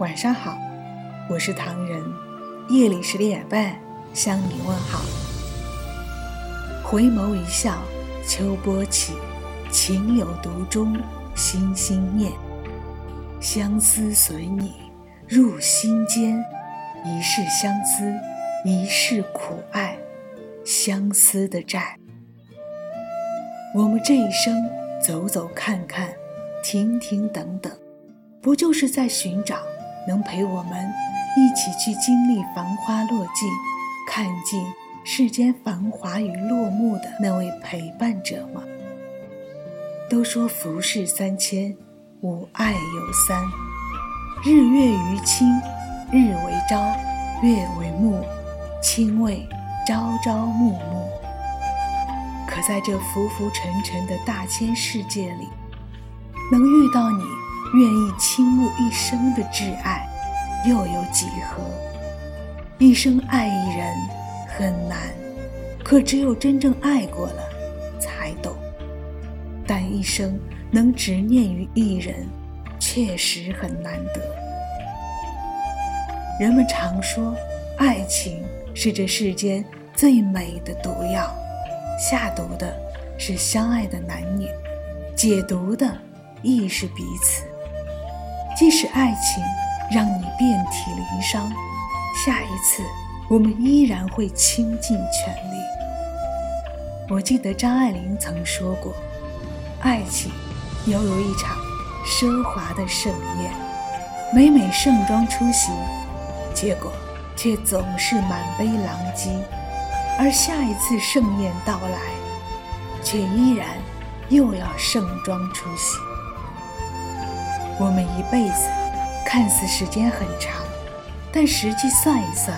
晚上好，我是唐人，夜里十点半向你问好。回眸一笑，秋波起，情有独钟，心心念。相思随你入心间，一世相思，一世苦爱，相思的债。我们这一生走走看看，停停等等，不就是在寻找？能陪我们一起去经历繁花落尽，看尽世间繁华与落幕的那位陪伴者吗？都说浮世三千，吾爱有三：日月于亲，日为朝，月为暮，卿为朝朝暮暮。可在这浮浮沉沉的大千世界里，能遇到你。愿意倾慕一生的挚爱，又有几何？一生爱一人很难，可只有真正爱过了，才懂。但一生能执念于一人，确实很难得。人们常说，爱情是这世间最美的毒药，下毒的是相爱的男女，解毒的亦是彼此。即使爱情让你遍体鳞伤，下一次我们依然会倾尽全力。我记得张爱玲曾说过：“爱情犹如一场奢华的盛宴，每每盛装出席，结果却总是满杯狼藉；而下一次盛宴到来，却依然又要盛装出席。”我们一辈子看似时间很长，但实际算一算，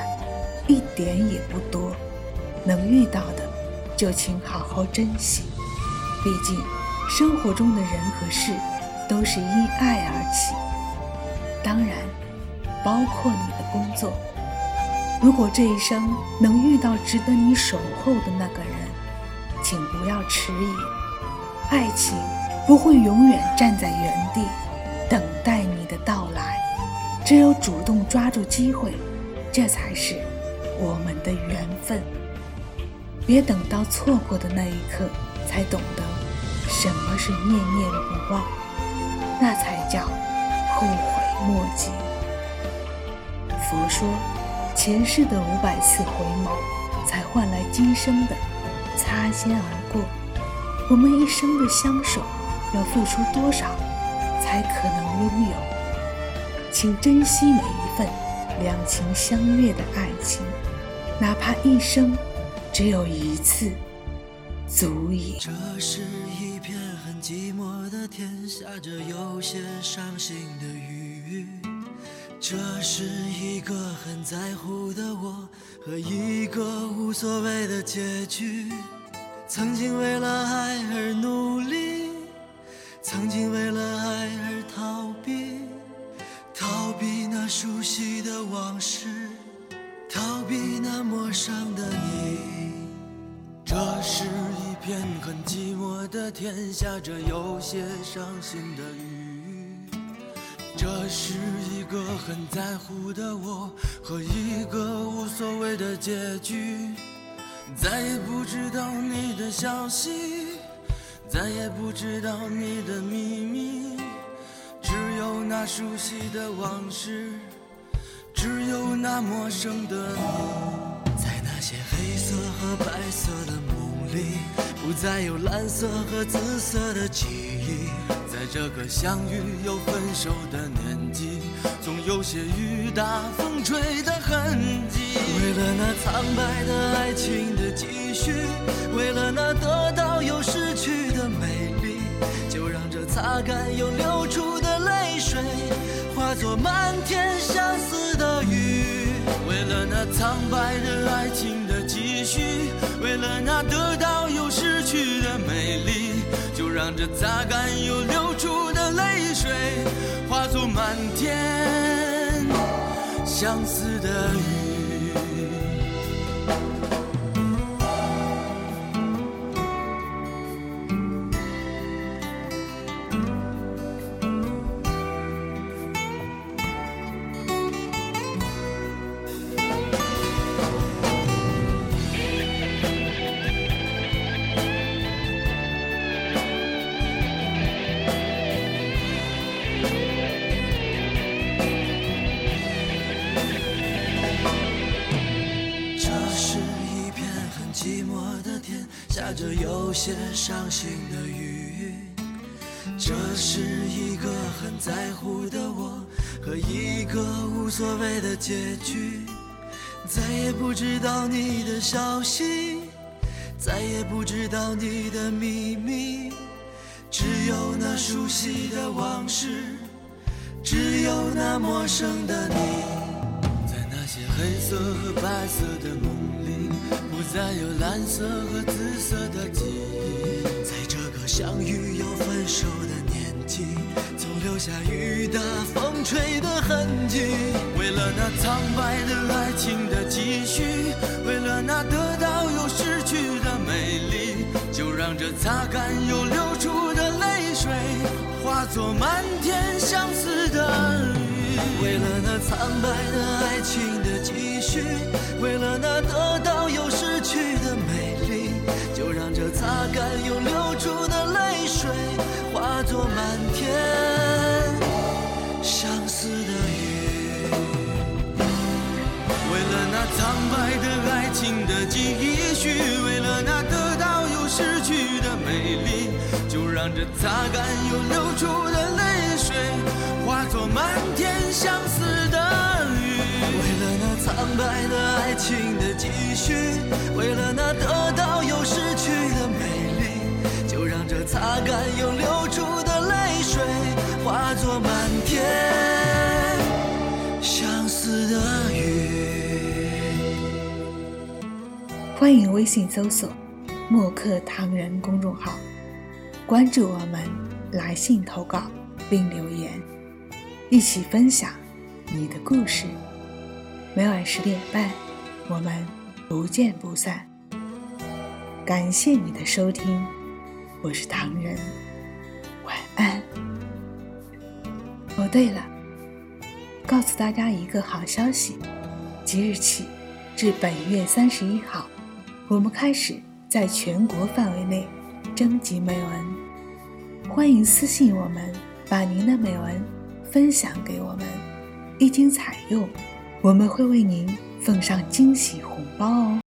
一点也不多。能遇到的，就请好好珍惜。毕竟，生活中的人和事都是因爱而起。当然，包括你的工作。如果这一生能遇到值得你守候的那个人，请不要迟疑。爱情不会永远站在原地。只有主动抓住机会，这才是我们的缘分。别等到错过的那一刻，才懂得什么是念念不忘，那才叫后悔莫及。佛说，前世的五百次回眸，才换来今生的擦肩而过。我们一生的相守，要付出多少？才可能拥有，请珍惜每一份两情相悦的爱情，哪怕一生只有一次，足矣。这是一片很寂寞的天，下着有些伤心的雨。这是一个很在乎的我和一个无所谓的结局。曾经为了爱而努力。曾经天，下着有些伤心的雨。这是一个很在乎的我和一个无所谓的结局，再也不知道你的消息。再也不知道你的秘密，只有那熟悉的往事，只有那陌生的你。在那些黑色和白色的梦里，不再有蓝色和紫色的记忆。在这个相遇又分手的年纪，总有些雨打风吹的痕迹。为了那苍白的爱情的继续，为了那得到又失去的美丽，就让这。擦干又流出的泪水，化作漫天相思的雨。为了那苍白的爱情的继续，为了那得到，让这擦干又流出的泪水，化作满天相思的雨。有些伤心的雨。这是一个很在乎的我和一个无所谓的结局。再也不知道你的消息，再也不知道你的秘密，只有那熟悉的往事，只有那陌生的你。在那些黑色和白色的梦里，不再有蓝色和紫色的。相遇又分手的年纪，总留下雨打风吹的痕迹。为了那苍白的爱情的继续，为了那得到又失去的美丽，就让这擦干又流出的泪水，化作漫天相思的雨。为了那苍白的爱情的继续，为了那得到又失去的美丽，就让这擦干让这擦干又流出的泪水，化作漫天相思的雨。为了那苍白的爱情的继续，为了那得到又失去的美丽，就让这擦干又流出的泪水，化作漫天相思的雨。欢迎微信搜索“墨客唐人”公众号，关注我们，来信投稿并留言，一起分享你的故事。每晚十点半，我们不见不散。感谢你的收听，我是唐人，晚安。哦，对了，告诉大家一个好消息，即日起至本月三十一号。我们开始在全国范围内征集美文，欢迎私信我们，把您的美文分享给我们。一经采用，我们会为您奉上惊喜红包哦。